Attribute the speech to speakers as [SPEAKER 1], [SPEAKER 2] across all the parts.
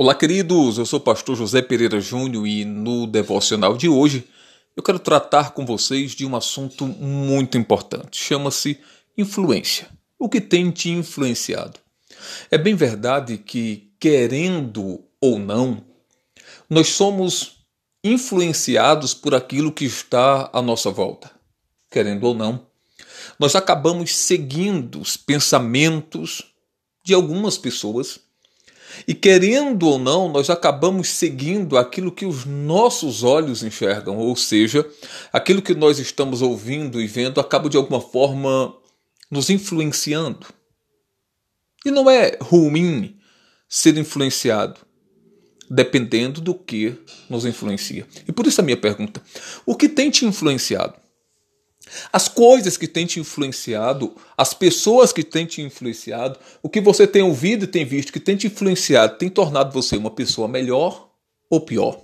[SPEAKER 1] Olá, queridos. Eu sou o pastor José Pereira Júnior e no devocional de hoje eu quero tratar com vocês de um assunto muito importante. Chama-se influência. O que tem te influenciado? É bem verdade que, querendo ou não, nós somos influenciados por aquilo que está à nossa volta. Querendo ou não, nós acabamos seguindo os pensamentos de algumas pessoas e querendo ou não, nós acabamos seguindo aquilo que os nossos olhos enxergam, ou seja, aquilo que nós estamos ouvindo e vendo acaba de alguma forma nos influenciando. E não é ruim ser influenciado, dependendo do que nos influencia. E por isso a minha pergunta: o que tem te influenciado? As coisas que têm te influenciado, as pessoas que têm te influenciado, o que você tem ouvido e tem visto que tem te influenciado, tem tornado você uma pessoa melhor ou pior?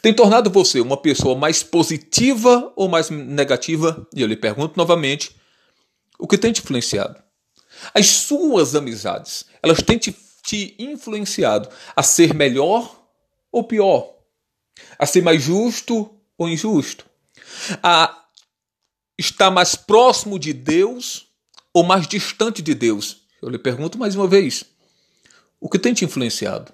[SPEAKER 1] Tem tornado você uma pessoa mais positiva ou mais negativa? E eu lhe pergunto novamente: o que tem te influenciado? As suas amizades, elas têm te, te influenciado a ser melhor ou pior? A ser mais justo ou injusto? A está mais próximo de Deus ou mais distante de Deus? Eu lhe pergunto mais uma vez: o que tem te influenciado?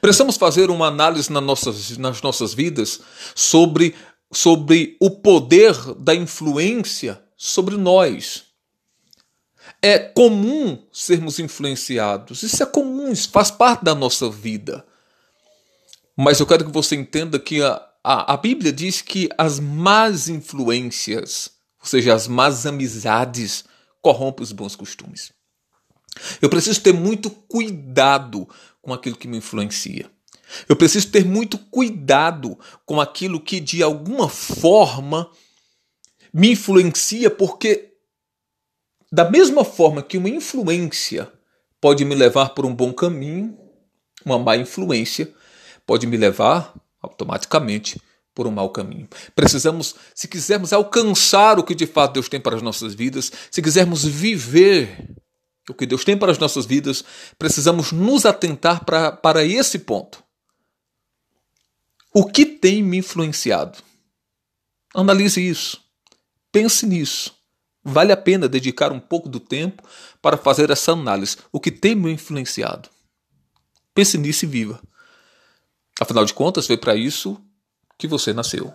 [SPEAKER 1] Precisamos fazer uma análise nas nossas, nas nossas vidas sobre, sobre o poder da influência sobre nós. É comum sermos influenciados, isso é comum, isso faz parte da nossa vida. Mas eu quero que você entenda que a, a, a Bíblia diz que as más influências, ou seja, as más amizades, corrompem os bons costumes. Eu preciso ter muito cuidado com aquilo que me influencia. Eu preciso ter muito cuidado com aquilo que de alguma forma me influencia, porque da mesma forma que uma influência pode me levar por um bom caminho, uma má influência pode me levar automaticamente por um mau caminho. Precisamos, se quisermos alcançar o que de fato Deus tem para as nossas vidas, se quisermos viver o que Deus tem para as nossas vidas, precisamos nos atentar para, para esse ponto. O que tem me influenciado? Analise isso. Pense nisso. Vale a pena dedicar um pouco do tempo para fazer essa análise. O que tem me influenciado? Pense nisso e viva. Afinal de contas, foi para isso que você nasceu.